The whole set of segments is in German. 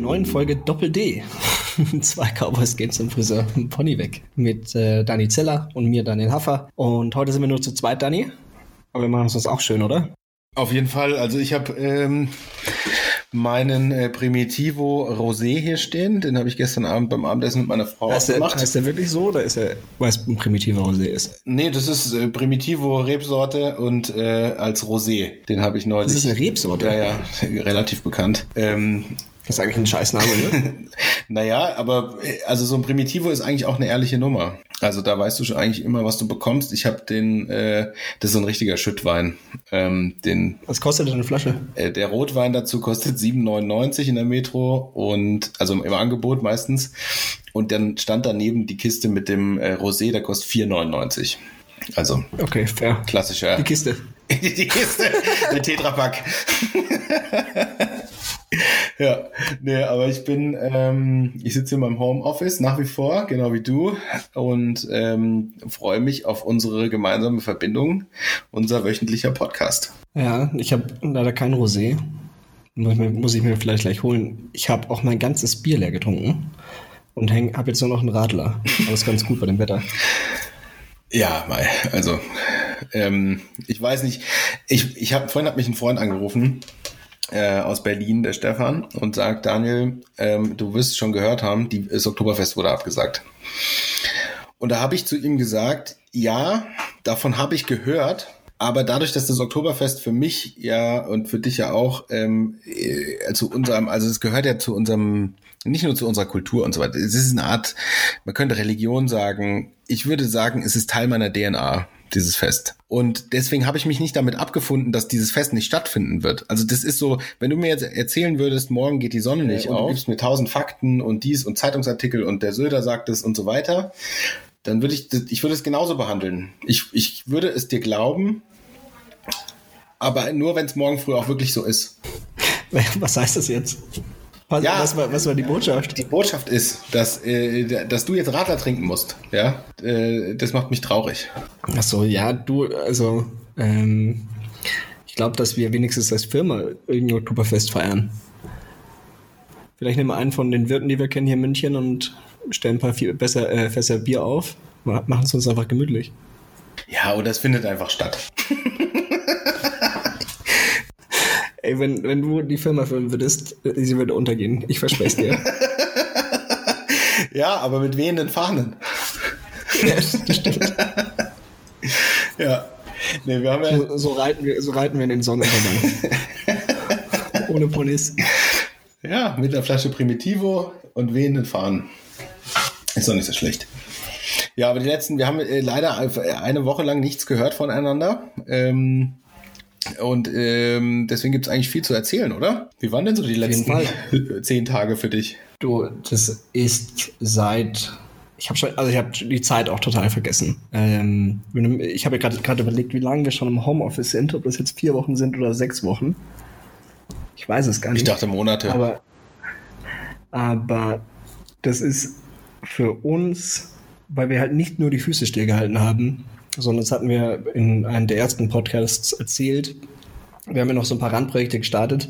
neuen Folge Doppel D. Zwei Cowboys gehen zum Friseur Pony weg. Mit äh, Dani Zeller und mir, Daniel Haffer. Und heute sind wir nur zu zweit, Dani. Aber wir machen uns das auch schön, oder? Auf jeden Fall. Also ich habe ähm, meinen äh, Primitivo Rosé hier stehen. Den habe ich gestern Abend beim Abendessen mit meiner Frau heißt gemacht. Der, heißt der wirklich so oder ist er, weil es ein Primitivo Rosé ist? Nee, das ist äh, Primitivo Rebsorte und äh, als Rosé. Den habe ich neulich. Das ist eine Rebsorte? Ja, ja, relativ bekannt. Ähm, das ist eigentlich ein Scheißname, ne? naja, aber äh, also so ein Primitivo ist eigentlich auch eine ehrliche Nummer. Also da weißt du schon eigentlich immer, was du bekommst. Ich habe den, äh, das ist so ein richtiger Schüttwein. Ähm, den, was kostet denn eine Flasche? Äh, der Rotwein dazu kostet 7,99 in der Metro und also im Angebot meistens. Und dann stand daneben die Kiste mit dem äh, Rosé, der kostet 4,99. Also okay, fair. Klassischer. Die Kiste. die Kiste, der Tetrapack. ja, nee, aber ich bin, ähm, ich sitze in meinem Homeoffice nach wie vor, genau wie du, und ähm, freue mich auf unsere gemeinsame Verbindung, unser wöchentlicher Podcast. Ja, ich habe leider kein Rosé. Muss, muss ich mir vielleicht gleich holen. Ich habe auch mein ganzes Bier leer getrunken und habe jetzt nur noch einen Radler. Aber ist ganz gut bei dem Wetter. Ja, also ähm, ich weiß nicht. Ich, ich habe vorhin hat mich ein Freund angerufen äh, aus Berlin, der Stefan, und sagt, Daniel, ähm, du wirst schon gehört haben, die, das Oktoberfest wurde abgesagt. Und da habe ich zu ihm gesagt, ja, davon habe ich gehört, aber dadurch, dass das Oktoberfest für mich ja und für dich ja auch ähm, äh, zu unserem, also es gehört ja zu unserem, nicht nur zu unserer Kultur und so weiter. Es ist eine Art, man könnte Religion sagen. Ich würde sagen, es ist Teil meiner DNA dieses Fest. Und deswegen habe ich mich nicht damit abgefunden, dass dieses Fest nicht stattfinden wird. Also das ist so, wenn du mir jetzt erzählen würdest, morgen geht die Sonne nicht äh, auf, du gibst mir tausend Fakten und dies und Zeitungsartikel und der Söder sagt es und so weiter, dann würde ich, ich würde es genauso behandeln. Ich, ich würde es dir glauben, aber nur wenn es morgen früh auch wirklich so ist. Was heißt das jetzt? Was, ja, was, war, was war die Botschaft? Die Botschaft ist, dass, äh, dass du jetzt Radler trinken musst. Ja, äh, das macht mich traurig. Ach so, ja, du, also, ähm, ich glaube, dass wir wenigstens als Firma irgendein Oktoberfest feiern. Vielleicht nehmen wir einen von den Wirten, die wir kennen hier in München und stellen ein paar viel besser, äh, Fässer Bier auf, machen es uns einfach gemütlich. Ja, oder es findet einfach statt. Ey, wenn, wenn du die Firma führen würdest, sie würde untergehen. Ich verspreche es dir. ja, aber mit wehenden Fahnen. ja, stimmt. ja. Nee, wir haben ja so, so, reiten wir, so reiten wir in den Sonnenuntergang. Ohne Ponys. Ja, mit einer Flasche Primitivo und wehenden Fahnen. Ist doch nicht so schlecht. Ja, aber die letzten, wir haben äh, leider eine Woche lang nichts gehört voneinander. Ähm, und ähm, deswegen gibt es eigentlich viel zu erzählen, oder? Wie waren denn so die letzten zehn Tage für dich? Du, das ist seit ich habe schon, also ich habe die Zeit auch total vergessen. Ähm, ich habe ja gerade überlegt, wie lange wir schon im Homeoffice sind, ob das jetzt vier Wochen sind oder sechs Wochen. Ich weiß es gar nicht. Ich dachte Monate. Aber, aber das ist für uns, weil wir halt nicht nur die Füße stillgehalten haben, sondern das hatten wir in einem der ersten Podcasts erzählt. Wir haben ja noch so ein paar Randprojekte gestartet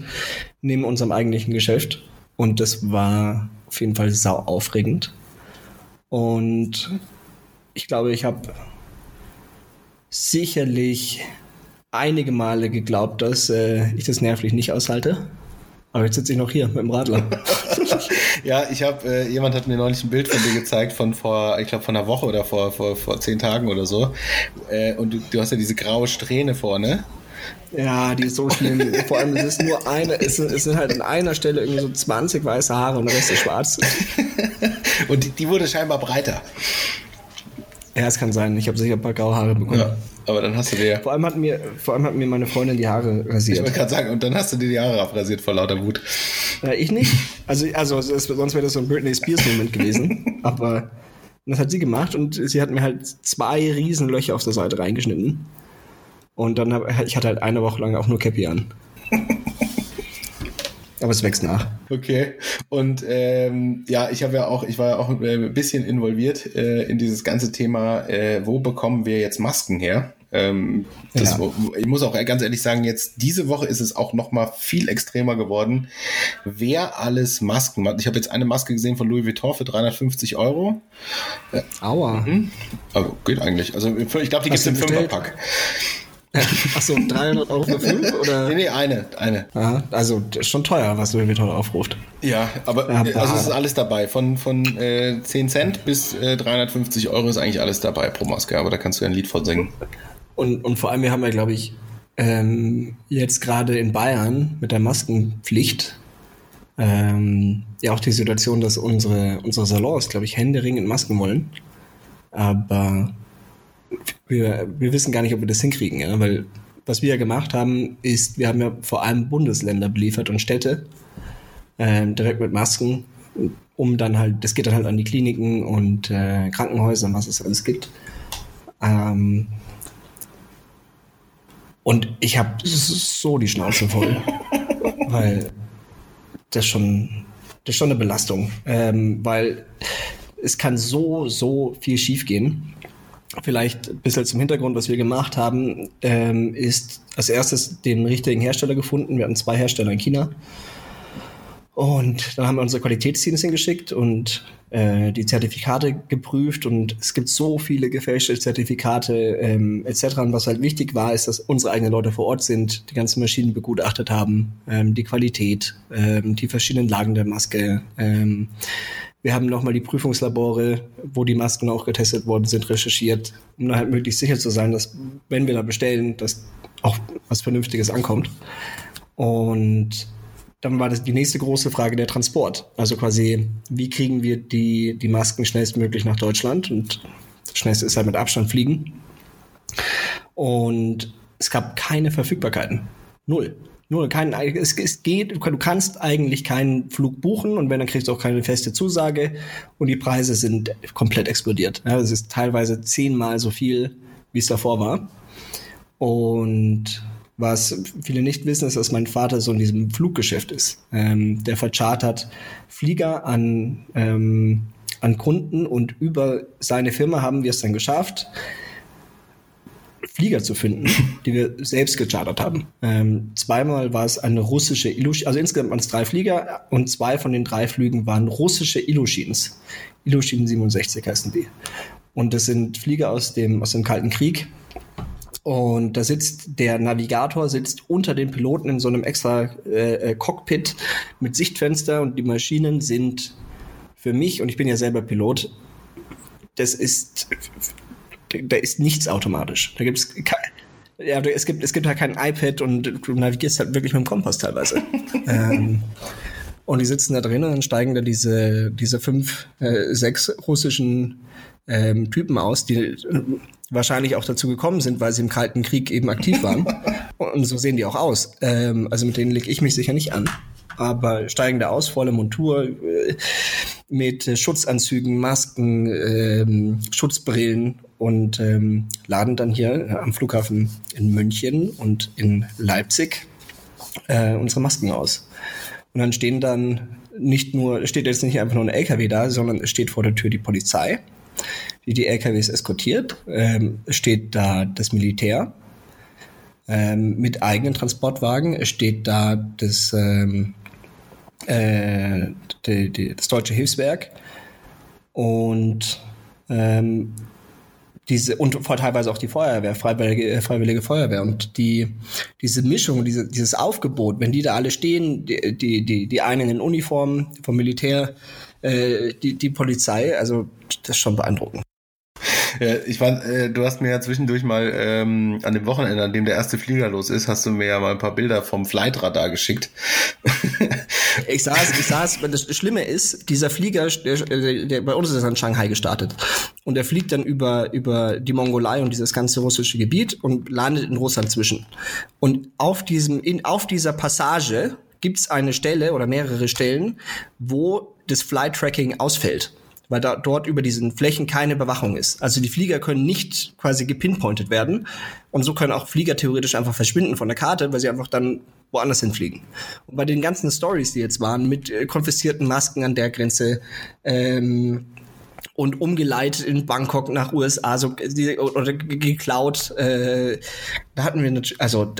neben unserem eigentlichen Geschäft und das war auf jeden Fall sau aufregend. Und ich glaube, ich habe sicherlich einige Male geglaubt, dass äh, ich das nervlich nicht aushalte. Aber jetzt sitze ich noch hier mit dem Radler. ja, ich habe, äh, jemand hat mir neulich ein Bild von dir gezeigt von vor, ich glaube, von einer Woche oder vor, vor, vor zehn Tagen oder so. Äh, und du, du hast ja diese graue Strähne vorne. Ja, die ist so schlimm. Vor allem, es ist nur eine, es sind, es sind halt an einer Stelle irgendwie so 20 weiße Haare und der Rest ist schwarz. und die, die wurde scheinbar breiter. Ja, es kann sein. Ich habe sicher ein paar graue Haare bekommen. Ja, aber dann hast du dir. Vor allem hat mir, vor allem hat mir meine Freundin die Haare rasiert. Ich wollte gerade sagen, und dann hast du dir die Haare abrasiert vor lauter Wut. Ja, ich nicht. Also, also sonst wäre das so ein Britney Spears Moment gewesen. aber das hat sie gemacht und sie hat mir halt zwei riesen Löcher auf der Seite reingeschnitten. Und dann habe ich hatte halt eine Woche lang auch nur Cappy an. Aber es wächst nach. Okay. Und ähm, ja, ich habe ja auch, ich war ja auch äh, ein bisschen involviert äh, in dieses ganze Thema, äh, wo bekommen wir jetzt Masken her? Ähm, das, ja. Ich muss auch ganz ehrlich sagen, jetzt diese Woche ist es auch noch mal viel extremer geworden. Wer alles Masken macht. Ich habe jetzt eine Maske gesehen von Louis Vuitton für 350 Euro. Aua. Mhm. Also geht eigentlich. Also ich glaube, die gibt es im Fünferpack. Achso, 300 Euro für fünf? Oder? Nee, nee, eine. eine. Ja, also schon teuer, was Louis Vuitton aufruft. Ja, aber ja, also es ist alles dabei. Von, von äh, 10 Cent bis äh, 350 Euro ist eigentlich alles dabei pro Maske. Aber da kannst du ja ein Lied von singen. Und, und vor allem, wir haben ja, glaube ich, ähm, jetzt gerade in Bayern mit der Maskenpflicht ähm, ja auch die Situation, dass unsere, unsere Salons, glaube ich, händeringend Masken wollen. Aber wir, wir wissen gar nicht, ob wir das hinkriegen, ja? weil was wir ja gemacht haben, ist, wir haben ja vor allem Bundesländer beliefert und Städte ähm, direkt mit Masken, um dann halt, das geht dann halt an die Kliniken und äh, Krankenhäuser, was es alles gibt. Ähm, und ich habe so die Schnauze voll, weil das schon, das ist schon eine Belastung, ähm, weil es kann so, so viel schiefgehen. Vielleicht ein bisschen zum Hintergrund, was wir gemacht haben, ähm, ist als erstes den richtigen Hersteller gefunden. Wir hatten zwei Hersteller in China. Und dann haben wir unsere Qualitätsteams hingeschickt und äh, die Zertifikate geprüft und es gibt so viele gefälschte Zertifikate ähm, etc. Und was halt wichtig war, ist, dass unsere eigenen Leute vor Ort sind, die ganzen Maschinen begutachtet haben, ähm, die Qualität, ähm, die verschiedenen Lagen der Maske. Ähm, wir haben nochmal die Prüfungslabore, wo die Masken auch getestet worden sind, recherchiert, um halt möglichst sicher zu sein, dass, wenn wir da bestellen, dass auch was Vernünftiges ankommt. Und dann war das die nächste große Frage der Transport. Also quasi, wie kriegen wir die, die Masken schnellstmöglich nach Deutschland? Und das schnellste ist halt mit Abstand fliegen. Und es gab keine Verfügbarkeiten. Null. Nur kein, es, es geht, du kannst eigentlich keinen Flug buchen und wenn, dann kriegst du auch keine feste Zusage und die Preise sind komplett explodiert. Ja, es ist teilweise zehnmal so viel, wie es davor war. Und was viele nicht wissen, ist, dass mein Vater so in diesem Fluggeschäft ist. Ähm, der verchartert Flieger an, ähm, an Kunden und über seine Firma haben wir es dann geschafft, Flieger zu finden, die wir selbst gechartert haben. Ähm, zweimal war es eine russische Ilushin, also insgesamt waren es drei Flieger und zwei von den drei Flügen waren russische Ilushins. Ilushin 67 heißen die. Und das sind Flieger aus dem, aus dem Kalten Krieg. Und da sitzt der Navigator sitzt unter den Piloten in so einem extra äh, äh Cockpit mit Sichtfenster und die Maschinen sind für mich und ich bin ja selber Pilot. Das ist da ist nichts automatisch. Da gibt's ja, es gibt es gibt halt kein iPad und du navigierst halt wirklich mit dem Kompass teilweise. ähm, und die sitzen da drin und dann steigen da diese diese fünf äh, sechs russischen ähm, Typen aus, die äh, wahrscheinlich auch dazu gekommen sind, weil sie im Kalten Krieg eben aktiv waren. und so sehen die auch aus. Ähm, also mit denen lege ich mich sicher nicht an aber steigen da aus, volle Montur, äh, mit Schutzanzügen, Masken, ähm, Schutzbrillen und ähm, laden dann hier am Flughafen in München und in Leipzig äh, unsere Masken aus. Und dann stehen dann nicht nur, steht jetzt nicht einfach nur ein LKW da, sondern es steht vor der Tür die Polizei, die die LKWs eskortiert. Ähm, steht da das Militär ähm, mit eigenen Transportwagen. Es steht da das ähm, äh, die, die, das Deutsche Hilfswerk und ähm, diese und teilweise auch die Feuerwehr, freiwillige, äh, freiwillige Feuerwehr und die diese Mischung, diese, dieses Aufgebot, wenn die da alle stehen, die die die, einen in Uniform vom Militär, äh, die die Polizei, also das ist schon beeindruckend. Ich fand, äh, du hast mir ja zwischendurch mal ähm, an dem Wochenende, an dem der erste Flieger los ist, hast du mir ja mal ein paar Bilder vom Flightradar geschickt. Ich saß, ich saß, das Schlimme ist, dieser Flieger, der, der bei uns ist er in Shanghai gestartet. Und er fliegt dann über, über die Mongolei und dieses ganze russische Gebiet und landet in Russland zwischen. Und auf diesem, in, auf dieser Passage gibt's eine Stelle oder mehrere Stellen, wo das Flight Tracking ausfällt weil da dort über diesen Flächen keine Bewachung ist. Also die Flieger können nicht quasi gepinpointet werden und so können auch Flieger theoretisch einfach verschwinden von der Karte, weil sie einfach dann woanders hinfliegen. Und bei den ganzen Stories, die jetzt waren, mit äh, konfiszierten Masken an der Grenze ähm, und umgeleitet in Bangkok nach USA so, oder geklaut. Äh, da hatten wir, also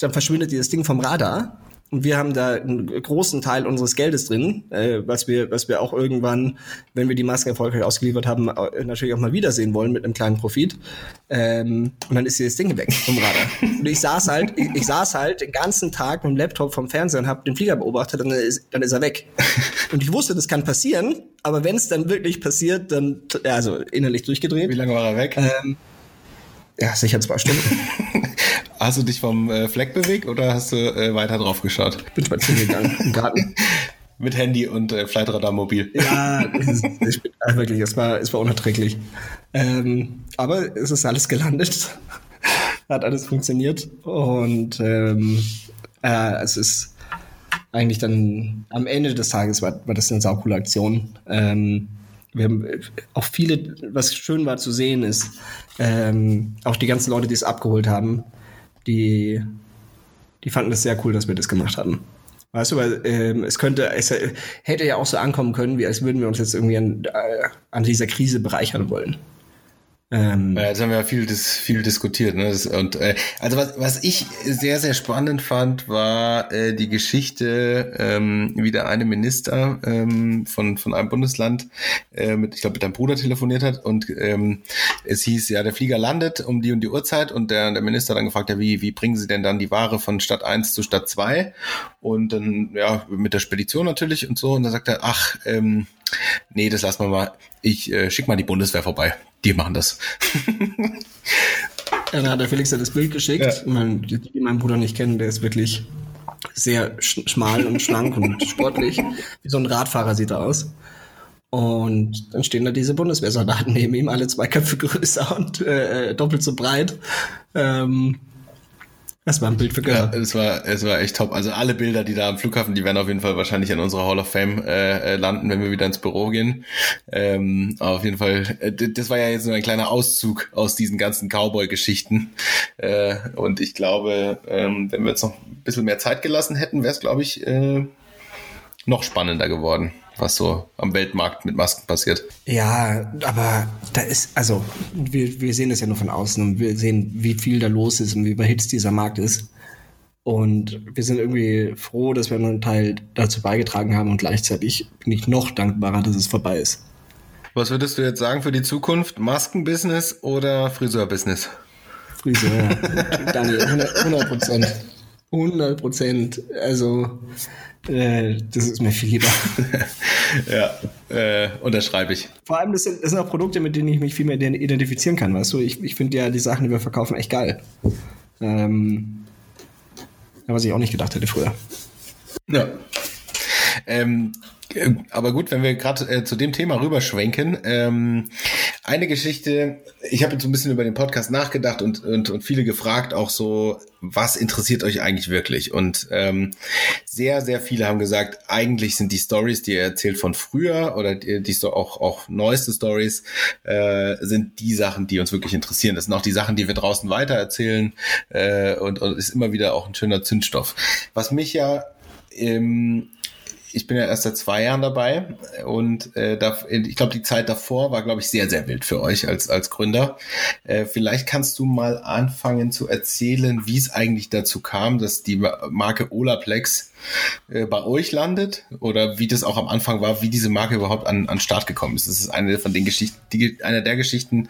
dann verschwindet dieses Ding vom Radar und wir haben da einen großen Teil unseres Geldes drin, äh, was wir, was wir auch irgendwann, wenn wir die Masken erfolgreich ausgeliefert haben, natürlich auch mal wiedersehen wollen mit einem kleinen Profit. Ähm, und dann ist dieses Ding weg vom Radar. Und ich saß halt, ich, ich, saß halt den ganzen Tag mit dem Laptop vom Fernseher und habe den Flieger beobachtet, dann ist, dann ist er weg. Und ich wusste, das kann passieren, aber wenn es dann wirklich passiert, dann, ja, also innerlich durchgedreht. Wie lange war er weg? Ähm, ja, sicher zwei Stunden. Hast du dich vom äh, Fleck bewegt oder hast du äh, weiter drauf geschaut? Bin spazieren gegangen im Garten. Mit Handy und äh, Flightradar mobil. Ja, es ist, ich bin, also wirklich, es war, es war unerträglich. Ähm, aber es ist alles gelandet. Hat alles funktioniert. Und ähm, äh, es ist eigentlich dann am Ende des Tages war, war das eine saukoole Aktion. Ähm, wir haben auch viele, was schön war zu sehen, ist ähm, auch die ganzen Leute, die es abgeholt haben, die, die fanden es sehr cool, dass wir das gemacht hatten. Weißt du, weil ähm, es könnte, es hätte ja auch so ankommen können, wie als würden wir uns jetzt irgendwie an, äh, an dieser Krise bereichern wollen. Ähm, ja, jetzt haben wir ja viel, dis viel diskutiert. Ne? Das, und äh, also was, was ich sehr, sehr spannend fand, war äh, die Geschichte, ähm, wie der eine Minister ähm, von, von einem Bundesland äh, mit, ich glaube, mit deinem Bruder telefoniert hat und ähm, es hieß, ja, der Flieger landet um die und die Uhrzeit und der, der Minister dann gefragt, ja, wie, wie bringen Sie denn dann die Ware von Stadt 1 zu Stadt 2? Und dann, ja, mit der Spedition natürlich und so. Und dann sagt er, ach, ähm, nee, das lassen wir mal. Ich äh, schick mal die Bundeswehr vorbei die machen das. ja, dann hat der Felix ja das Bild geschickt. Ja. Man, die, die meinen Bruder nicht kennen, der ist wirklich sehr schmal und schlank und sportlich. Wie so ein Radfahrer sieht er aus. Und dann stehen da diese Bundeswehrsoldaten neben ihm, alle zwei Köpfe größer und äh, doppelt so breit. Ähm, das war ein Bild für Götter. Ja, es war, es war echt top. Also alle Bilder, die da am Flughafen, die werden auf jeden Fall wahrscheinlich in unserer Hall of Fame äh, äh landen, wenn wir wieder ins Büro gehen. Ähm, auf jeden Fall, äh, das war ja jetzt nur ein kleiner Auszug aus diesen ganzen Cowboy-Geschichten. Äh, und ich glaube, ähm, wenn wir jetzt noch ein bisschen mehr Zeit gelassen hätten, wäre es, glaube ich, äh, noch spannender geworden was so am Weltmarkt mit Masken passiert. Ja, aber da ist, also wir, wir sehen das ja nur von außen und wir sehen, wie viel da los ist und wie überhitzt dieser Markt ist. Und wir sind irgendwie froh, dass wir einen Teil dazu beigetragen haben und gleichzeitig bin ich noch dankbarer, dass es vorbei ist. Was würdest du jetzt sagen für die Zukunft? Maskenbusiness oder Friseurbusiness? Friseur, Daniel, 100 Prozent. 100 Prozent. Also äh, das ist mir viel lieber. ja, äh, unterschreibe ich. Vor allem, das sind, das sind auch Produkte, mit denen ich mich viel mehr identifizieren kann, weißt du? Ich, ich finde ja die Sachen, die wir verkaufen, echt geil. Ähm, was ich auch nicht gedacht hätte früher. Ja. Ähm, äh, aber gut, wenn wir gerade äh, zu dem Thema rüberschwenken, ähm, eine Geschichte, ich habe jetzt so ein bisschen über den Podcast nachgedacht und, und, und viele gefragt, auch so, was interessiert euch eigentlich wirklich? Und ähm, sehr, sehr viele haben gesagt, eigentlich sind die Stories, die ihr erzählt von früher oder die, die auch, auch neueste Stories, äh, sind die Sachen, die uns wirklich interessieren. Das sind auch die Sachen, die wir draußen weitererzählen äh, und, und ist immer wieder auch ein schöner Zündstoff. Was mich ja ähm, ich bin ja erst seit zwei Jahren dabei und äh, da, ich glaube, die Zeit davor war, glaube ich, sehr, sehr wild für euch als, als Gründer. Äh, vielleicht kannst du mal anfangen zu erzählen, wie es eigentlich dazu kam, dass die Marke Olaplex äh, bei euch landet oder wie das auch am Anfang war, wie diese Marke überhaupt an, an Start gekommen ist. Das ist eine von den Geschichten, die, eine der Geschichten,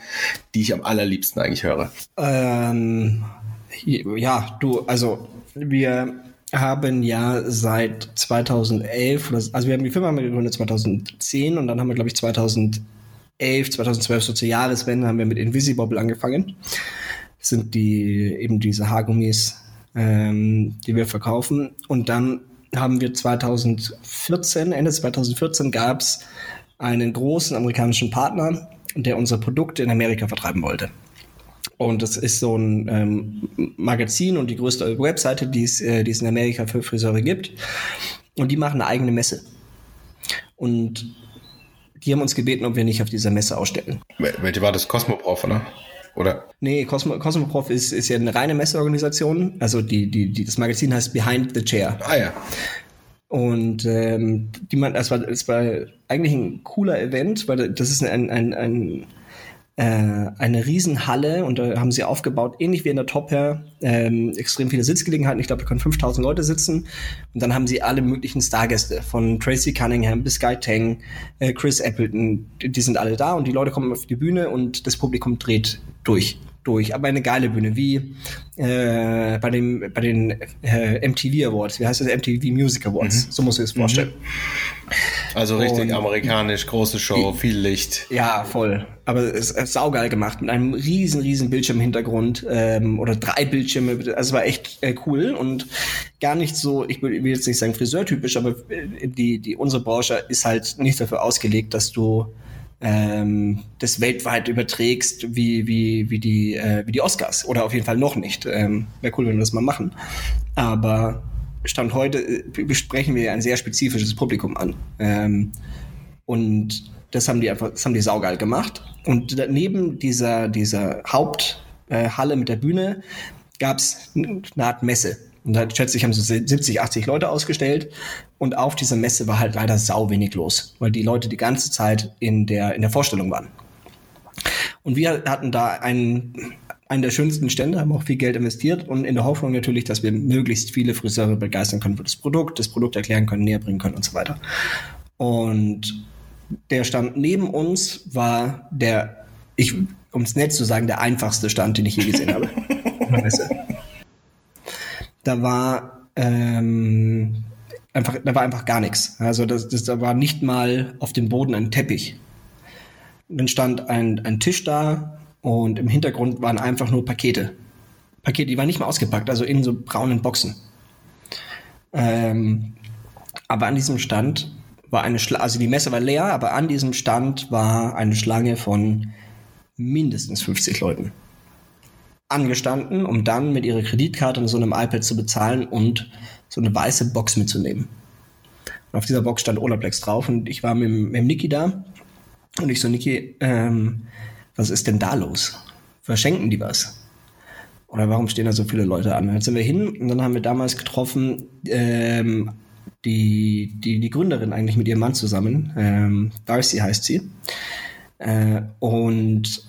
die ich am allerliebsten eigentlich höre. Ähm, ja, du, also wir haben ja seit 2011, also wir haben die Firma gegründet 2010 und dann haben wir, glaube ich, 2011, 2012, so zur Jahreswende, haben wir mit Invisibobble angefangen. Das sind die eben diese Haargummis, ähm, die wir verkaufen. Und dann haben wir 2014, Ende 2014 gab es einen großen amerikanischen Partner, der unsere Produkte in Amerika vertreiben wollte. Und das ist so ein ähm, Magazin und die größte Webseite, die es, äh, die es in Amerika für Friseure gibt. Und die machen eine eigene Messe. Und die haben uns gebeten, ob wir nicht auf dieser Messe ausstellen. Welche war das? Cosmoprof, oder? Oder? Nee, Cosmo, Cosmoprof ist, ist ja eine reine Messeorganisation. Also die, die, die, das Magazin heißt Behind the Chair. Ah ja. Und ähm, die man, es war, es war eigentlich ein cooler Event, weil das ist ein, ein, ein äh, eine Riesenhalle und da haben sie aufgebaut, ähnlich wie in der Top Hair, ähm, extrem viele Sitzgelegenheiten. Ich glaube, da können 5000 Leute sitzen. Und dann haben sie alle möglichen Stargäste, von Tracy Cunningham bis Guy Tang, äh, Chris Appleton, die, die sind alle da und die Leute kommen auf die Bühne und das Publikum dreht durch durch, aber eine geile Bühne, wie äh, bei, dem, bei den äh, MTV Awards, wie heißt das, MTV Music Awards, mhm. so muss ich es vorstellen. Mhm. Also richtig Und, amerikanisch, große Show, viel Licht. Ja, voll. Aber es ist saugeil gemacht, mit einem riesen, riesen Bildschirm im Hintergrund ähm, oder drei Bildschirme, also es war echt äh, cool und gar nicht so, ich will, will jetzt nicht sagen friseurtypisch, aber äh, die, die, unsere Branche ist halt nicht dafür ausgelegt, dass du ähm, das weltweit überträgst wie, wie, wie, die, äh, wie die Oscars. Oder auf jeden Fall noch nicht. Ähm, Wäre cool, wenn wir das mal machen. Aber Stand heute äh, besprechen wir ein sehr spezifisches Publikum an. Ähm, und das haben die einfach, das haben die saugeil gemacht. Und neben dieser, dieser Haupthalle äh, mit der Bühne gab es eine Art Messe. Und da schätze ich, haben so 70, 80 Leute ausgestellt. Und auf dieser Messe war halt leider sau wenig los, weil die Leute die ganze Zeit in der, in der Vorstellung waren. Und wir hatten da einen, einen der schönsten Stände, haben auch viel Geld investiert und in der Hoffnung natürlich, dass wir möglichst viele Friseure begeistern können für das Produkt, das Produkt erklären können, näher bringen können und so weiter. Und der Stand neben uns war der, ich, um es nett zu sagen, der einfachste Stand, den ich je gesehen habe. da war ähm, einfach, da war einfach gar nichts. Also das, das, da war nicht mal auf dem Boden ein Teppich. Dann stand ein, ein Tisch da und im Hintergrund waren einfach nur Pakete. Pakete, die waren nicht mal ausgepackt, also in so braunen Boxen. Ähm, aber an diesem Stand war eine Schlange, also die Messe war leer, aber an diesem Stand war eine Schlange von mindestens 50 Leuten angestanden, um dann mit ihrer Kreditkarte und so einem iPad zu bezahlen und so eine weiße Box mitzunehmen. Und auf dieser Box stand Olaplex drauf und ich war mit, mit Niki da und ich so, Niki, ähm, was ist denn da los? Verschenken die was? Oder warum stehen da so viele Leute an? Jetzt sind wir hin und dann haben wir damals getroffen, ähm, die, die, die Gründerin eigentlich mit ihrem Mann zusammen, ähm, Darcy heißt sie. Äh, und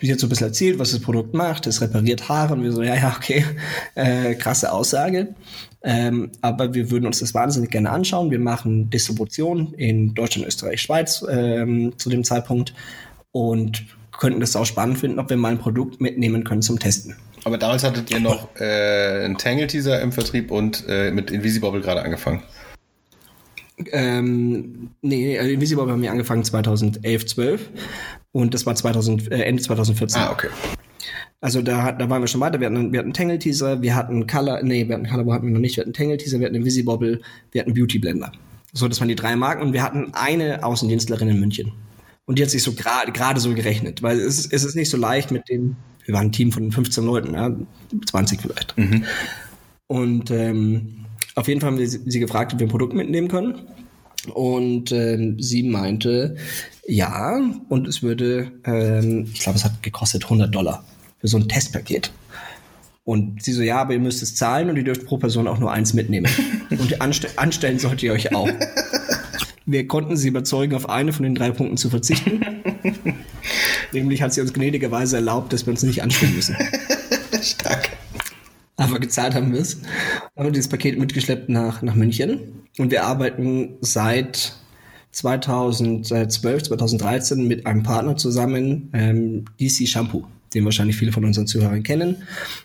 sie hat so ein bisschen erzählt, was das Produkt macht, es repariert Haare und wir so, ja, ja, okay, äh, krasse Aussage. Ähm, aber wir würden uns das wahnsinnig gerne anschauen. Wir machen Distribution in Deutschland, Österreich, Schweiz ähm, zu dem Zeitpunkt und könnten das auch spannend finden, ob wir mal ein Produkt mitnehmen können zum Testen. Aber damals hattet ihr noch äh, einen Tangle-Teaser im Vertrieb und äh, mit Invisibobble gerade angefangen. Ähm, nee, äh, Invisible haben wir angefangen 2011, 12 und das war 2000, äh, Ende 2014. Ah, okay. Also da, da waren wir schon weiter. Wir hatten, wir hatten Tangle-Teaser, wir hatten Color, nee, wir hatten Color hatten wir noch nicht. Wir hatten Tangle-Teaser, wir hatten Invisibobble, wir hatten Beauty Blender. So, das waren die drei Marken und wir hatten eine Außendienstlerin in München. Und die hat sich so gerade gerade so gerechnet, weil es, ist, es ist nicht so leicht mit dem, wir waren ein Team von 15 Leuten, ja, 20 vielleicht. Mhm. Und ähm, auf jeden Fall haben wir sie gefragt, ob wir ein Produkt mitnehmen können. Und ähm, sie meinte, ja, und es würde, ähm, ich glaube, es hat gekostet 100 Dollar für so ein Testpaket. Und sie so, ja, aber ihr müsst es zahlen und ihr dürft pro Person auch nur eins mitnehmen. und anst anstellen solltet ihr euch auch. Wir konnten sie überzeugen, auf eine von den drei Punkten zu verzichten. Nämlich hat sie uns gnädigerweise erlaubt, dass wir uns nicht anstellen müssen. Stark aber gezahlt haben wir es. Haben wir dieses Paket mitgeschleppt nach, nach München und wir arbeiten seit 2012, 2013 mit einem Partner zusammen, ähm, DC Shampoo, den wahrscheinlich viele von unseren Zuhörern kennen.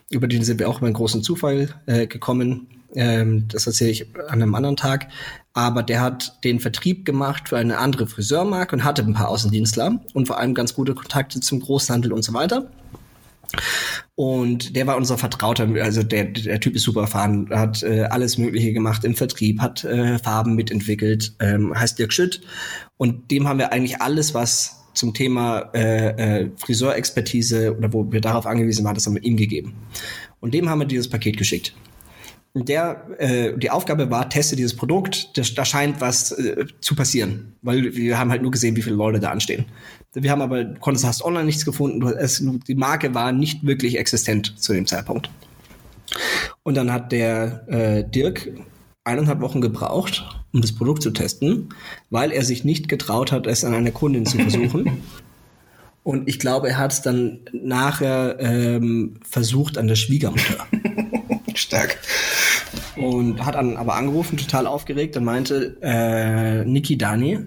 Über den sind wir auch über einen großen Zufall äh, gekommen. Ähm, das erzähle ich an einem anderen Tag. Aber der hat den Vertrieb gemacht für eine andere Friseurmarke und hatte ein paar Außendienstler und vor allem ganz gute Kontakte zum Großhandel und so weiter. Und der war unser Vertrauter, also der, der Typ ist super erfahren, hat äh, alles Mögliche gemacht im Vertrieb, hat äh, Farben mitentwickelt, ähm, heißt Dirk Schütt. Und dem haben wir eigentlich alles, was zum Thema äh, äh, Friseurexpertise oder wo wir darauf angewiesen waren, das haben wir ihm gegeben. Und dem haben wir dieses Paket geschickt der, äh, die Aufgabe war, teste dieses Produkt, da scheint was äh, zu passieren, weil wir haben halt nur gesehen, wie viele Leute da anstehen. Wir haben aber, konntest, hast online nichts gefunden, es, die Marke war nicht wirklich existent zu dem Zeitpunkt. Und dann hat der äh, Dirk eineinhalb Wochen gebraucht, um das Produkt zu testen, weil er sich nicht getraut hat, es an einer Kundin zu versuchen. Und ich glaube, er hat es dann nachher ähm, versucht an der Schwiegermutter. Stark. Und hat dann aber angerufen, total aufgeregt und meinte, äh, Niki Dani,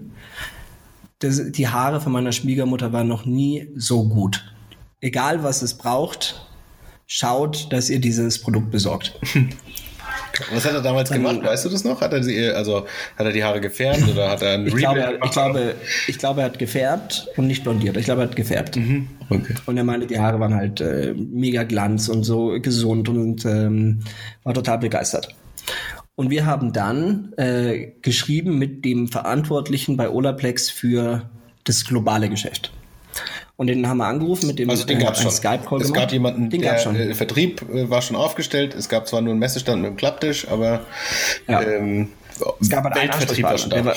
das, die Haare von meiner Schwiegermutter waren noch nie so gut. Egal was es braucht, schaut, dass ihr dieses Produkt besorgt. Was hat er damals dann, gemacht? Weißt du das noch? Hat er sie, also hat er die Haare gefärbt oder hat er ein ich glaube, ich glaube, ich glaube, er hat gefärbt und nicht blondiert. Ich glaube, er hat gefärbt. Mhm. Okay. Und er meinte, die Haare waren halt äh, mega glanz und so gesund und ähm, war total begeistert. Und wir haben dann äh, geschrieben mit dem Verantwortlichen bei Olaplex für das globale Geschäft. Und den haben wir angerufen mit dem also den gab's äh, schon. Skype-Call Es gemacht. gab jemanden, den der schon. Äh, Vertrieb äh, war schon aufgestellt. Es gab zwar nur einen Messestand mit einem Klapptisch, aber ja. ähm, es gab einen Weltvertrieb war schon da. War,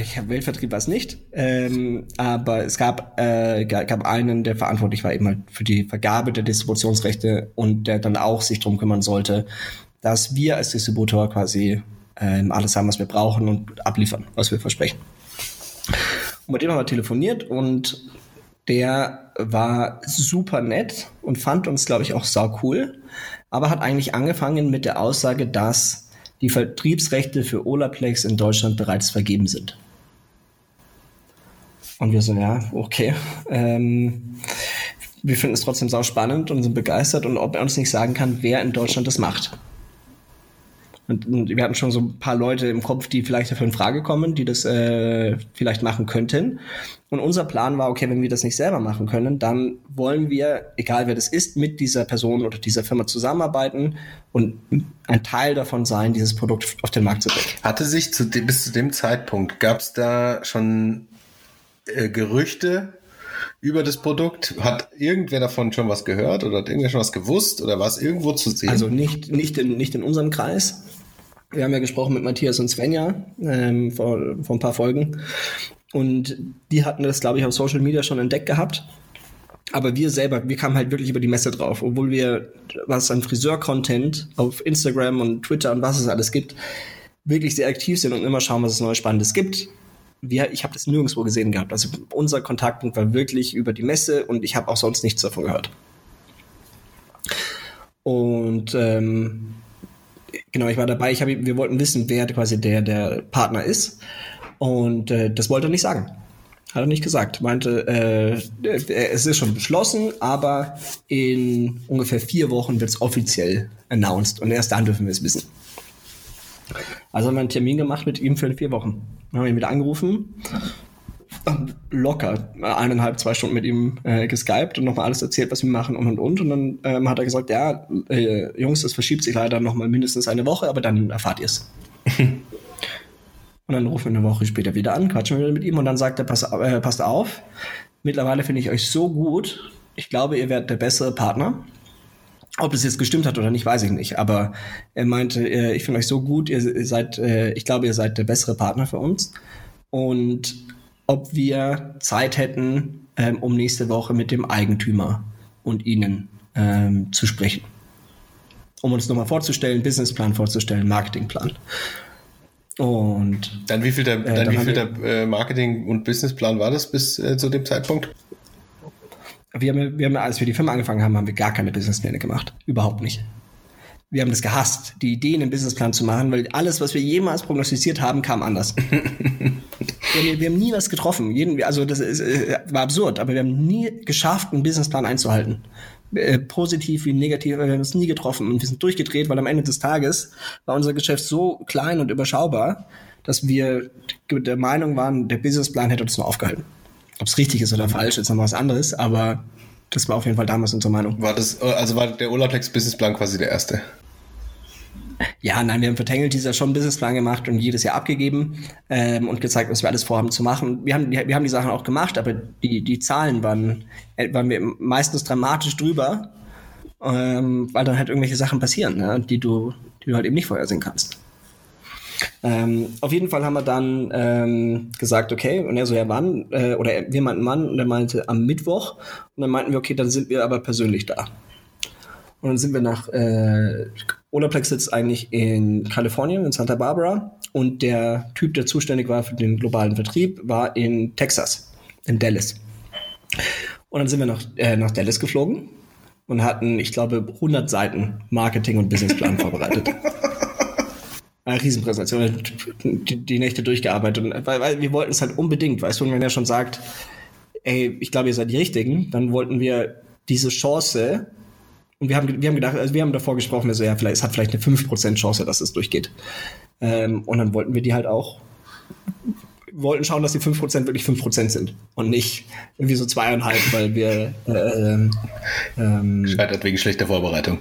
ich habe Weltvertrieb war es nicht, ähm, aber es gab, äh, gab einen, der verantwortlich war eben halt für die Vergabe der Distributionsrechte und der dann auch sich drum kümmern sollte, dass wir als Distributor quasi ähm, alles haben, was wir brauchen und abliefern, was wir versprechen. Und mit dem haben wir telefoniert und der war super nett und fand uns, glaube ich, auch sau cool, aber hat eigentlich angefangen mit der Aussage, dass die Vertriebsrechte für Olaplex in Deutschland bereits vergeben sind. Und wir so, ja, okay. Ähm, wir finden es trotzdem sau spannend und sind begeistert und ob er uns nicht sagen kann, wer in Deutschland das macht. Und, und, wir hatten schon so ein paar Leute im Kopf, die vielleicht dafür in Frage kommen, die das äh, vielleicht machen könnten. Und unser Plan war, okay, wenn wir das nicht selber machen können, dann wollen wir, egal wer das ist, mit dieser Person oder dieser Firma zusammenarbeiten und ein Teil davon sein, dieses Produkt auf den Markt zu bringen. Hatte sich zu dem, bis zu dem Zeitpunkt, gab es da schon äh, Gerüchte über das Produkt? Hat irgendwer davon schon was gehört oder hat irgendwer schon was gewusst oder war es irgendwo zu sehen? Also nicht, nicht, in, nicht in unserem Kreis. Wir haben ja gesprochen mit Matthias und Svenja ähm, vor, vor ein paar Folgen. Und die hatten das, glaube ich, auf Social Media schon entdeckt gehabt. Aber wir selber, wir kamen halt wirklich über die Messe drauf, obwohl wir, was an Friseur-Content auf Instagram und Twitter und was es alles gibt, wirklich sehr aktiv sind und immer schauen, was es Neues Spannendes gibt. Wir, ich habe das nirgendwo gesehen gehabt. Also unser Kontaktpunkt war wirklich über die Messe und ich habe auch sonst nichts davon gehört. Und ähm, genau, ich war dabei. Ich hab, wir wollten wissen, wer quasi der, der Partner ist. Und äh, das wollte er nicht sagen. Hat er nicht gesagt. Meinte, äh, es ist schon beschlossen, aber in ungefähr vier Wochen wird es offiziell announced und erst dann dürfen wir es wissen. Also haben wir einen Termin gemacht mit ihm für vier Wochen. Dann haben wir ihn wieder angerufen locker eineinhalb, zwei Stunden mit ihm äh, geskypt und nochmal alles erzählt, was wir machen und und und. Und dann ähm, hat er gesagt, ja, äh, Jungs, das verschiebt sich leider nochmal mindestens eine Woche, aber dann erfahrt ihr es. und dann rufen wir eine Woche später wieder an, quatschen wir wieder mit ihm und dann sagt er, pass, äh, passt auf, mittlerweile finde ich euch so gut, ich glaube, ihr werdet der bessere Partner. Ob es jetzt gestimmt hat oder nicht, weiß ich nicht. Aber er meinte, äh, ich finde euch so gut, ihr seid, äh, ich glaube, ihr seid der bessere Partner für uns. Und ob wir Zeit hätten, ähm, um nächste Woche mit dem Eigentümer und Ihnen ähm, zu sprechen. Um uns nochmal vorzustellen, Businessplan vorzustellen, Marketingplan. Und dann wie viel der, äh, wie viel der äh, Marketing- und Businessplan war das bis äh, zu dem Zeitpunkt? Wir haben, wir haben, als wir die Firma angefangen haben, haben wir gar keine Businesspläne gemacht. Überhaupt nicht. Wir haben das gehasst, die Idee, einen Businessplan zu machen, weil alles, was wir jemals prognostiziert haben, kam anders. wir, wir, haben nie was getroffen. Jeden, also das ist, äh, war absurd, aber wir haben nie geschafft, einen Businessplan einzuhalten. Äh, positiv wie negativ, wir haben es nie getroffen und wir sind durchgedreht, weil am Ende des Tages war unser Geschäft so klein und überschaubar, dass wir der Meinung waren, der Businessplan hätte uns nur aufgehalten. Ob es richtig ist oder falsch, ist noch was anderes, aber das war auf jeden Fall damals unsere Meinung. War das, also war der Olaplex Businessplan quasi der erste? Ja, nein, wir haben für Tangle Teaser schon einen Businessplan gemacht und jedes Jahr abgegeben ähm, und gezeigt, was wir alles vorhaben zu machen. Wir haben, wir haben die Sachen auch gemacht, aber die, die Zahlen waren, äh, waren wir meistens dramatisch drüber, ähm, weil dann halt irgendwelche Sachen passieren, ne, die, du, die du halt eben nicht vorhersehen kannst. Ähm, auf jeden Fall haben wir dann ähm, gesagt, okay, und er so, ja, wann? Äh, oder wir meinten wann? Und er meinte am Mittwoch. Und dann meinten wir, okay, dann sind wir aber persönlich da. Und dann sind wir nach, äh, Olaplex sitzt eigentlich in Kalifornien, in Santa Barbara. Und der Typ, der zuständig war für den globalen Vertrieb, war in Texas, in Dallas. Und dann sind wir nach, äh, nach Dallas geflogen und hatten, ich glaube, 100 Seiten Marketing- und Businessplan vorbereitet. Eine Riesenpräsentation, die, die Nächte durchgearbeitet. Und, weil, weil wir wollten es halt unbedingt, weißt du, und wenn er schon sagt, ey, ich glaube, ihr seid die Richtigen, dann wollten wir diese Chance und wir haben, wir haben gedacht, also wir haben davor gesprochen, wir so, ja, vielleicht, es hat vielleicht eine 5% Chance, dass es durchgeht. Ähm, und dann wollten wir die halt auch wollten schauen, dass die 5% wirklich 5% sind und nicht irgendwie so zweieinhalb, weil wir äh, ähm, ähm, scheitert wegen schlechter Vorbereitung.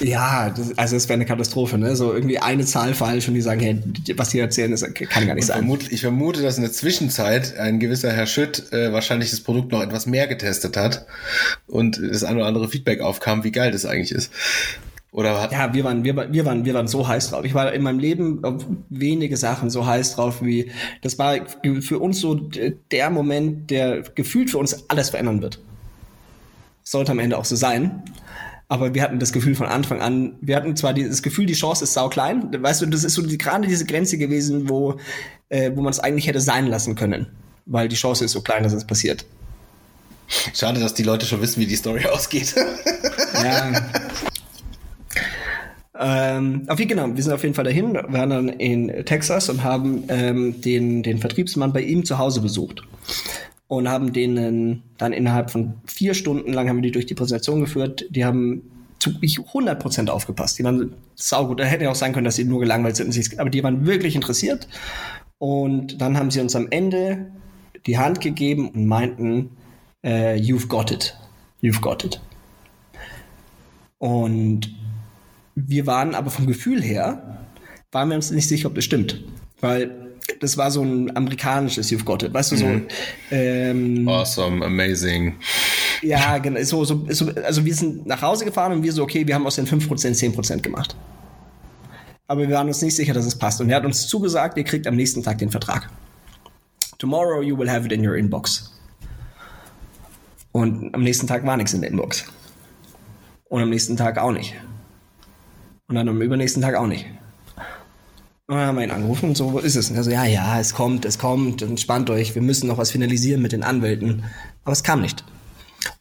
Ja, das, also es wäre eine Katastrophe, ne? So irgendwie eine Zahl falsch und die sagen, hey, was die erzählen, das kann gar nicht sein. Vermute, ich vermute, dass in der Zwischenzeit ein gewisser Herr Schütt äh, wahrscheinlich das Produkt noch etwas mehr getestet hat und das ein oder andere Feedback aufkam, wie geil das eigentlich ist. Oder hat ja, wir waren, wir, wir waren, wir waren so heiß drauf. Ich war in meinem Leben auf wenige Sachen so heiß drauf wie, das war für uns so der Moment, der gefühlt für uns alles verändern wird. Sollte am Ende auch so sein. Aber wir hatten das Gefühl von Anfang an, wir hatten zwar das Gefühl, die Chance ist sau klein. Weißt du, das ist so die, gerade diese Grenze gewesen, wo, äh, wo man es eigentlich hätte sein lassen können. Weil die Chance ist so klein, dass es passiert. Schade, dass die Leute schon wissen, wie die Story ausgeht. ja. Ähm, auf, genau, wir sind auf jeden Fall dahin, waren dann in Texas und haben ähm, den, den Vertriebsmann bei ihm zu Hause besucht. Und haben denen dann innerhalb von vier Stunden lang haben wir die durch die Präsentation geführt. Die haben zu 100% aufgepasst. Die waren saugut. Da hätte ja auch sein können, dass sie nur gelangweilt sind. Aber die waren wirklich interessiert. Und dann haben sie uns am Ende die Hand gegeben und meinten, äh, you've got it. You've got it. Und wir waren aber vom Gefühl her, waren wir uns nicht sicher, ob das stimmt. Weil das war so ein amerikanisches You've Got It, weißt du, so. Mhm. Ähm, awesome, amazing. Ja, genau. So, so, so, also wir sind nach Hause gefahren und wir so, okay, wir haben aus den 5% 10% gemacht. Aber wir waren uns nicht sicher, dass es passt. Und er hat uns zugesagt, ihr kriegt am nächsten Tag den Vertrag. Tomorrow you will have it in your inbox. Und am nächsten Tag war nichts in der Inbox. Und am nächsten Tag auch nicht. Und dann am übernächsten Tag auch nicht. Und dann haben wir ihn angerufen und so ist es. Und er so, ja, ja, es kommt, es kommt, entspannt euch, wir müssen noch was finalisieren mit den Anwälten. Aber es kam nicht.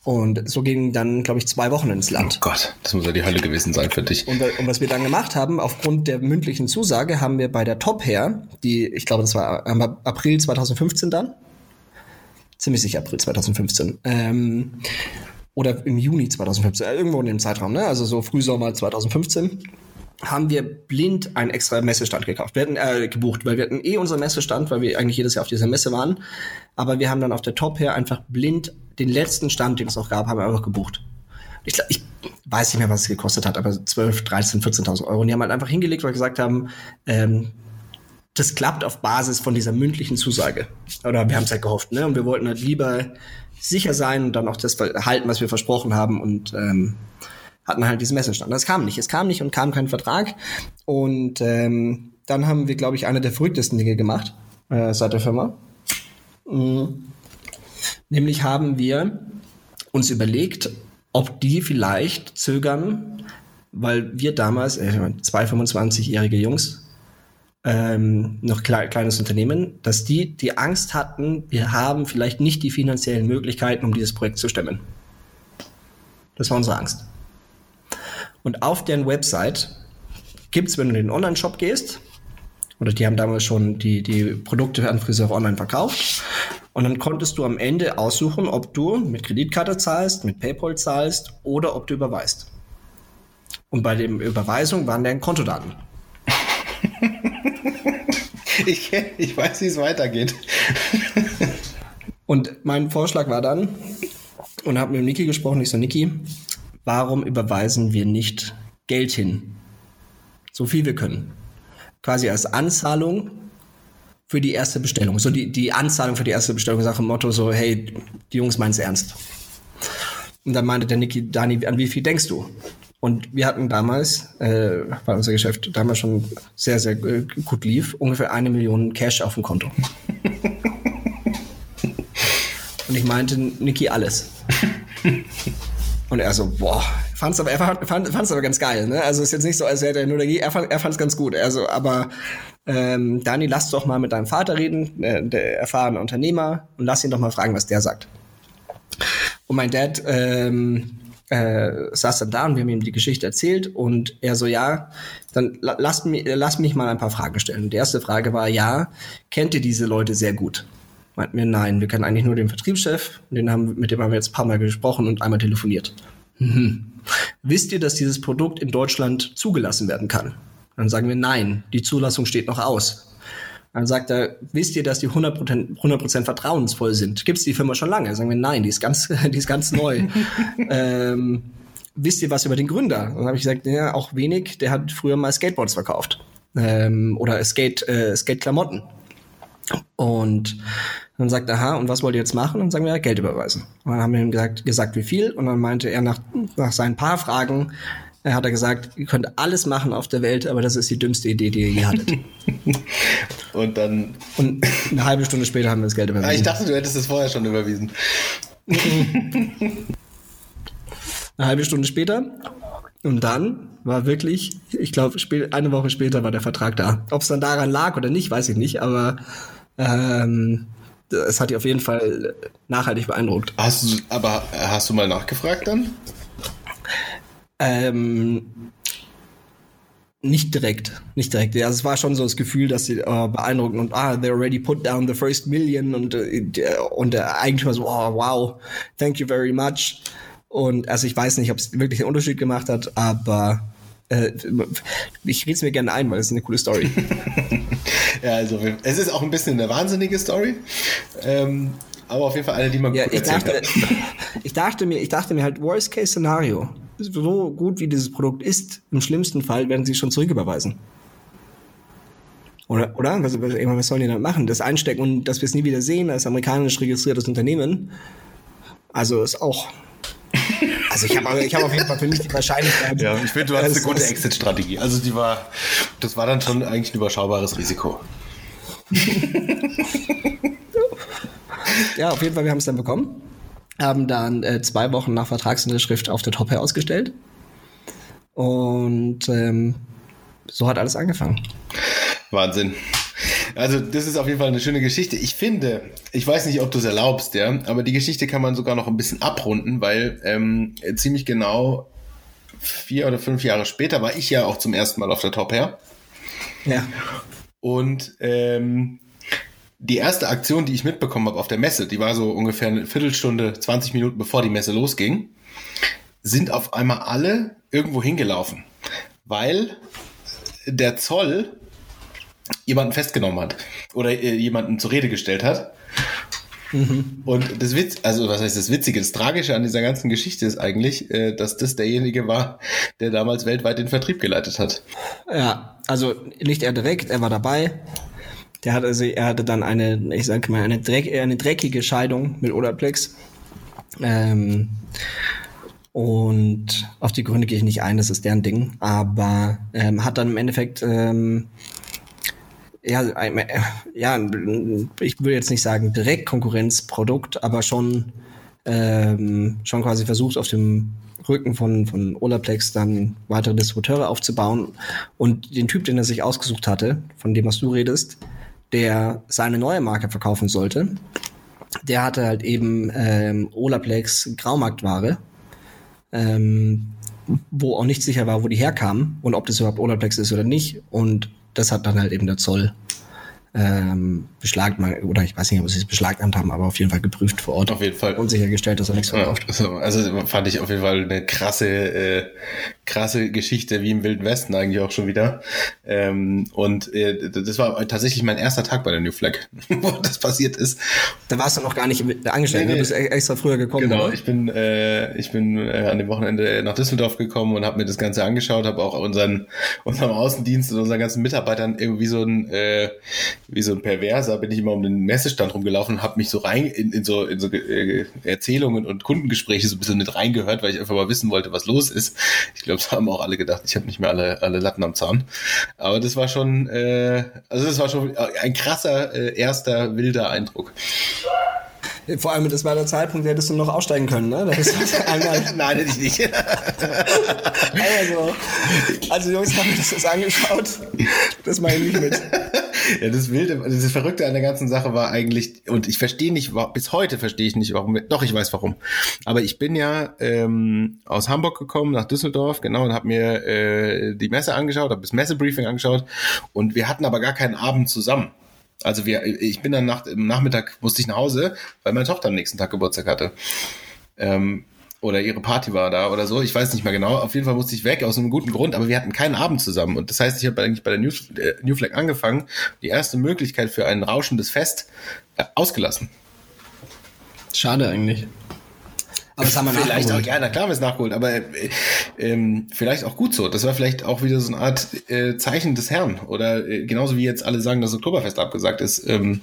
Und so gingen dann, glaube ich, zwei Wochen ins Land. Oh Gott, das muss ja die Hölle gewesen sein für dich. Und, und was wir dann gemacht haben, aufgrund der mündlichen Zusage, haben wir bei der Top Hair, die, ich glaube, das war im April 2015 dann, ziemlich sicher April 2015, ähm, oder im Juni 2015, äh, irgendwo in dem Zeitraum, ne? also so Frühsommer 2015, haben wir blind einen extra Messestand gekauft. Wir hatten äh, gebucht, weil wir hatten eh unseren Messestand, weil wir eigentlich jedes Jahr auf dieser Messe waren. Aber wir haben dann auf der Top her einfach blind den letzten Stand, den es noch gab, haben wir einfach gebucht. Ich, ich weiß nicht mehr, was es gekostet hat, aber 12, 13, 14.000 Euro. Und die haben halt einfach hingelegt, weil wir gesagt haben, ähm, das klappt auf Basis von dieser mündlichen Zusage. Oder wir haben es halt gehofft, ne? Und wir wollten halt lieber sicher sein und dann auch das halten, was wir versprochen haben und ähm, hatten halt diesen Messestand. Das kam nicht. Es kam nicht und kam kein Vertrag. Und ähm, dann haben wir, glaube ich, eine der verrücktesten Dinge gemacht äh, seit der Firma. Mhm. Nämlich haben wir uns überlegt, ob die vielleicht zögern, weil wir damals, äh, zwei 25-jährige Jungs, ähm, noch klein, kleines Unternehmen, dass die die Angst hatten, wir haben vielleicht nicht die finanziellen Möglichkeiten, um dieses Projekt zu stemmen. Das war unsere Angst. Und auf deren Website gibt es, wenn du in den Online-Shop gehst, oder die haben damals schon die, die Produkte an Friseure online verkauft. Und dann konntest du am Ende aussuchen, ob du mit Kreditkarte zahlst, mit PayPal zahlst oder ob du überweist. Und bei der Überweisung waren deren Kontodaten. Ich, ich weiß, wie es weitergeht. und mein Vorschlag war dann, und habe mit Niki gesprochen, ich so, Niki, warum überweisen wir nicht Geld hin? So viel wir können. Quasi als Anzahlung für die erste Bestellung. So die, die Anzahlung für die erste Bestellung, Sache Motto so, hey, die Jungs meinen es ernst. Und dann meinte der Niki, Dani, an wie viel denkst du? Und wir hatten damals, äh, weil unser Geschäft damals schon sehr, sehr äh, gut lief, ungefähr eine Million Cash auf dem Konto. Und ich meinte, Niki, alles. Und er so, boah, fand's aber, er fand, fand, fand's aber ganz geil, ne? Also ist jetzt nicht so, als hätte er nur dagegen, er fand, fand's ganz gut. Also, aber ähm, Dani, lass doch mal mit deinem Vater reden, äh, der erfahrene Unternehmer, und lass ihn doch mal fragen, was der sagt. Und mein Dad ähm, äh, saß dann da und wir haben ihm die Geschichte erzählt und er so, ja, dann lass mich, lass mich mal ein paar Fragen stellen. die erste Frage war, ja, kennt ihr diese Leute sehr gut? Meinten wir, nein, wir kennen eigentlich nur den Vertriebschef, den haben, mit dem haben wir jetzt ein paar Mal gesprochen und einmal telefoniert. Mhm. Wisst ihr, dass dieses Produkt in Deutschland zugelassen werden kann? Dann sagen wir, nein, die Zulassung steht noch aus. Dann sagt er, wisst ihr, dass die 100%, 100 vertrauensvoll sind? Gibt es die Firma schon lange? Dann sagen wir, nein, die ist ganz, die ist ganz neu. ähm, wisst ihr was über den Gründer? Dann habe ich gesagt, ja, auch wenig. Der hat früher mal Skateboards verkauft. Ähm, oder Skate, äh, Skate-Klamotten. Und dann sagt er, aha, und was wollt ihr jetzt machen? Und dann sagen wir, ja, Geld überweisen. Und dann haben wir ihm gesagt, gesagt, wie viel. Und dann meinte er nach, nach seinen paar Fragen, er hat er gesagt, ihr könnt alles machen auf der Welt, aber das ist die dümmste Idee, die ihr je hattet. und dann. Und eine halbe Stunde später haben wir das Geld überwiesen. Ah, ich dachte, du hättest es vorher schon überwiesen. eine halbe Stunde später. Und dann war wirklich, ich glaube, eine Woche später war der Vertrag da. Ob es dann daran lag oder nicht, weiß ich nicht, aber ähm, es hat dich auf jeden Fall nachhaltig beeindruckt. Hast du, aber hast du mal nachgefragt dann? Ähm, nicht direkt, nicht direkt. Ja, es war schon so das Gefühl, dass sie äh, beeindrucken und ah, they already put down the first million und äh, und der Eigentümer so, oh, wow, thank you very much. Und also ich weiß nicht, ob es wirklich einen Unterschied gemacht hat, aber äh, ich rede es mir gerne ein, weil es ist eine coole Story. ja, also es ist auch ein bisschen eine wahnsinnige Story. Ähm, aber auf jeden Fall eine, die man ja, gut ich dachte, ich dachte mir, ich dachte mir halt Worst Case Szenario so gut wie dieses Produkt ist, im schlimmsten Fall werden sie schon zurücküberweisen. Oder, oder? Was, was sollen die dann machen? Das einstecken und dass wir es nie wieder sehen als amerikanisch registriertes Unternehmen. Also ist auch. Also ich habe ich hab auf jeden Fall für mich die Wahrscheinlichkeit. Ja, ich finde, du hast eine gute Exit-Strategie. Also die war, das war dann schon eigentlich ein überschaubares Risiko. ja, auf jeden Fall, wir haben es dann bekommen haben dann äh, zwei Wochen nach Vertragsunterschrift auf der Top ausgestellt. Und ähm, so hat alles angefangen. Wahnsinn. Also, das ist auf jeden Fall eine schöne Geschichte. Ich finde, ich weiß nicht, ob du es erlaubst, ja, aber die Geschichte kann man sogar noch ein bisschen abrunden, weil ähm, ziemlich genau vier oder fünf Jahre später war ich ja auch zum ersten Mal auf der Top her. Ja. Und ähm, die erste Aktion, die ich mitbekommen habe auf der Messe, die war so ungefähr eine Viertelstunde, 20 Minuten bevor die Messe losging, sind auf einmal alle irgendwo hingelaufen, weil der Zoll jemanden festgenommen hat oder äh, jemanden zur Rede gestellt hat. Mhm. Und das Witz, also was heißt das Witzige, das Tragische an dieser ganzen Geschichte ist eigentlich, äh, dass das derjenige war, der damals weltweit den Vertrieb geleitet hat. Ja, also nicht er direkt, er war dabei, der hat also, er hatte dann eine, ich sag mal, eine, dreck, eine dreckige Scheidung mit Olaplex. Ähm, und auf die Gründe gehe ich nicht ein, das ist deren Ding. Aber ähm, hat dann im Endeffekt, ähm, ja, äh, ja, ich würde jetzt nicht sagen direkt Konkurrenzprodukt, aber schon, ähm, schon quasi versucht, auf dem Rücken von, von Olaplex dann weitere Distributeure aufzubauen. Und den Typ, den er sich ausgesucht hatte, von dem was du redest, der seine neue Marke verkaufen sollte, der hatte halt eben ähm, Olaplex Graumarktware, ähm, wo auch nicht sicher war, wo die herkamen und ob das überhaupt Olaplex ist oder nicht. Und das hat dann halt eben der Zoll ähm, beschlagnahmt, oder ich weiß nicht, ob sie es beschlagnahmt haben, aber auf jeden Fall geprüft vor Ort. Auf jeden Fall. Und sichergestellt, dass er nichts verkauft. Ja, also, also fand ich auf jeden Fall eine krasse, äh, krasse Geschichte, wie im Wilden Westen eigentlich auch schon wieder. Ähm, und äh, das war tatsächlich mein erster Tag bei der New Flag, wo das passiert ist. Da warst du noch gar nicht angestellt, nee, nee. du bist e-, extra früher gekommen. Genau, oder? ich bin, äh, ich bin äh, an dem Wochenende nach Düsseldorf gekommen und habe mir das Ganze angeschaut, habe auch unseren, unserem Außendienst und unseren ganzen Mitarbeitern irgendwie so ein, äh, wie so ein Perverser, bin ich immer um den Messestand rumgelaufen und habe mich so rein in, in so, in so äh, Erzählungen und Kundengespräche so ein bisschen mit reingehört, weil ich einfach mal wissen wollte, was los ist. Ich glaube, das haben auch alle gedacht. Ich habe nicht mehr alle, alle Latten am Zaun. Aber das war schon, äh, also das war schon ein krasser äh, erster wilder Eindruck. Vor allem, das war der Zeitpunkt, da hättest du noch aussteigen können, ne? Das ist einmal, Nein, hätte ich nicht. also, also Jungs, haben wir das jetzt angeschaut? Das mache ich nicht mit. Ja, das Wilde, das Verrückte an der ganzen Sache war eigentlich, und ich verstehe nicht, bis heute verstehe ich nicht, warum, doch, ich weiß warum. Aber ich bin ja ähm, aus Hamburg gekommen, nach Düsseldorf, genau, und habe mir äh, die Messe angeschaut, habe das Messebriefing angeschaut, und wir hatten aber gar keinen Abend zusammen. Also wir, ich bin dann nach, im Nachmittag musste ich nach Hause, weil meine Tochter am nächsten Tag Geburtstag hatte. Ähm, oder ihre Party war da oder so. Ich weiß nicht mehr genau. Auf jeden Fall musste ich weg aus einem guten Grund, aber wir hatten keinen Abend zusammen. Und das heißt, ich habe eigentlich bei der New, äh, New Flag angefangen, die erste Möglichkeit für ein rauschendes Fest äh, ausgelassen. Schade eigentlich. Aber das haben wir vielleicht auch, nachgeholt. ja, na klar, haben wir es nachgeholt, aber äh, ähm, vielleicht auch gut so. Das war vielleicht auch wieder so eine Art äh, Zeichen des Herrn. Oder äh, genauso wie jetzt alle sagen, dass Oktoberfest abgesagt ist. Ähm,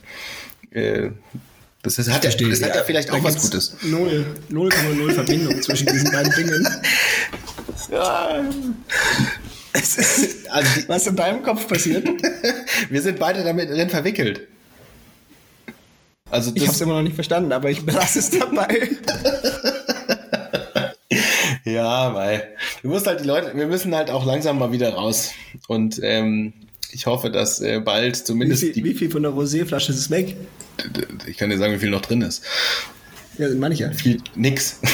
äh, das, ist, hat, ja, das hat ja vielleicht auch was Gutes. Null, 0,0 Verbindung zwischen diesen beiden Dingen. Ist, Also was in deinem Kopf passiert? wir sind beide damit drin verwickelt. Also Ich habe es immer noch nicht verstanden, aber ich belasse es dabei. Ja, weil du musst halt die Leute, wir müssen halt auch langsam mal wieder raus. Und ähm, ich hoffe, dass äh, bald Wie zumindest viel, die, wie viel von der Roséflasche ist weg? ich kann dir sagen, wie viel noch drin ist. Ja, meine ich ja. Viel, nix.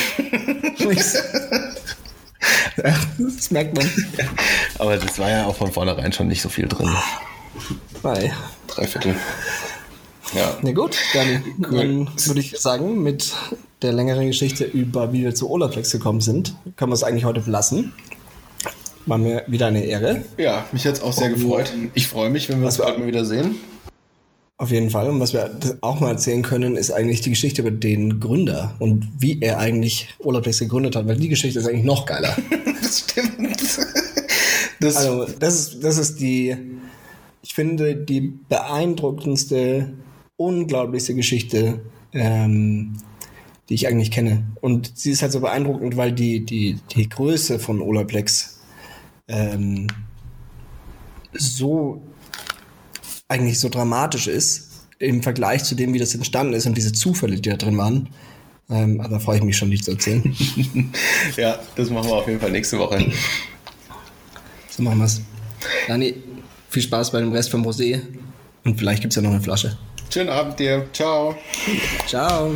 Ja, das merkt man. Aber das war ja auch von vornherein schon nicht so viel drin. Bye. Drei Viertel. Ja. Na gut, dann, dann würde ich sagen, mit der längeren Geschichte über wie wir zu Olaplex gekommen sind, können wir es eigentlich heute belassen. War mir wieder eine Ehre. Ja, mich hat's auch sehr gefreut. Ich freue mich, wenn wir uns bald mal wieder sehen. Auf jeden Fall. Und was wir auch mal erzählen können, ist eigentlich die Geschichte über den Gründer und wie er eigentlich Olaplex gegründet hat, weil die Geschichte ist eigentlich noch geiler. Das stimmt. Das, Also, das ist, das ist die, ich finde, die beeindruckendste, unglaublichste Geschichte, ähm, die ich eigentlich kenne. Und sie ist halt so beeindruckend, weil die, die, die Größe von Olaplex ähm, so eigentlich so dramatisch ist im Vergleich zu dem, wie das entstanden ist und diese Zufälle, die da drin waren. Ähm, aber da freue ich mich schon, nicht zu erzählen. ja, das machen wir auf jeden Fall nächste Woche. So machen wir's. Dani, viel Spaß bei dem Rest vom Rosé. Und vielleicht gibt's ja noch eine Flasche. Schönen Abend dir. Ciao. Ciao.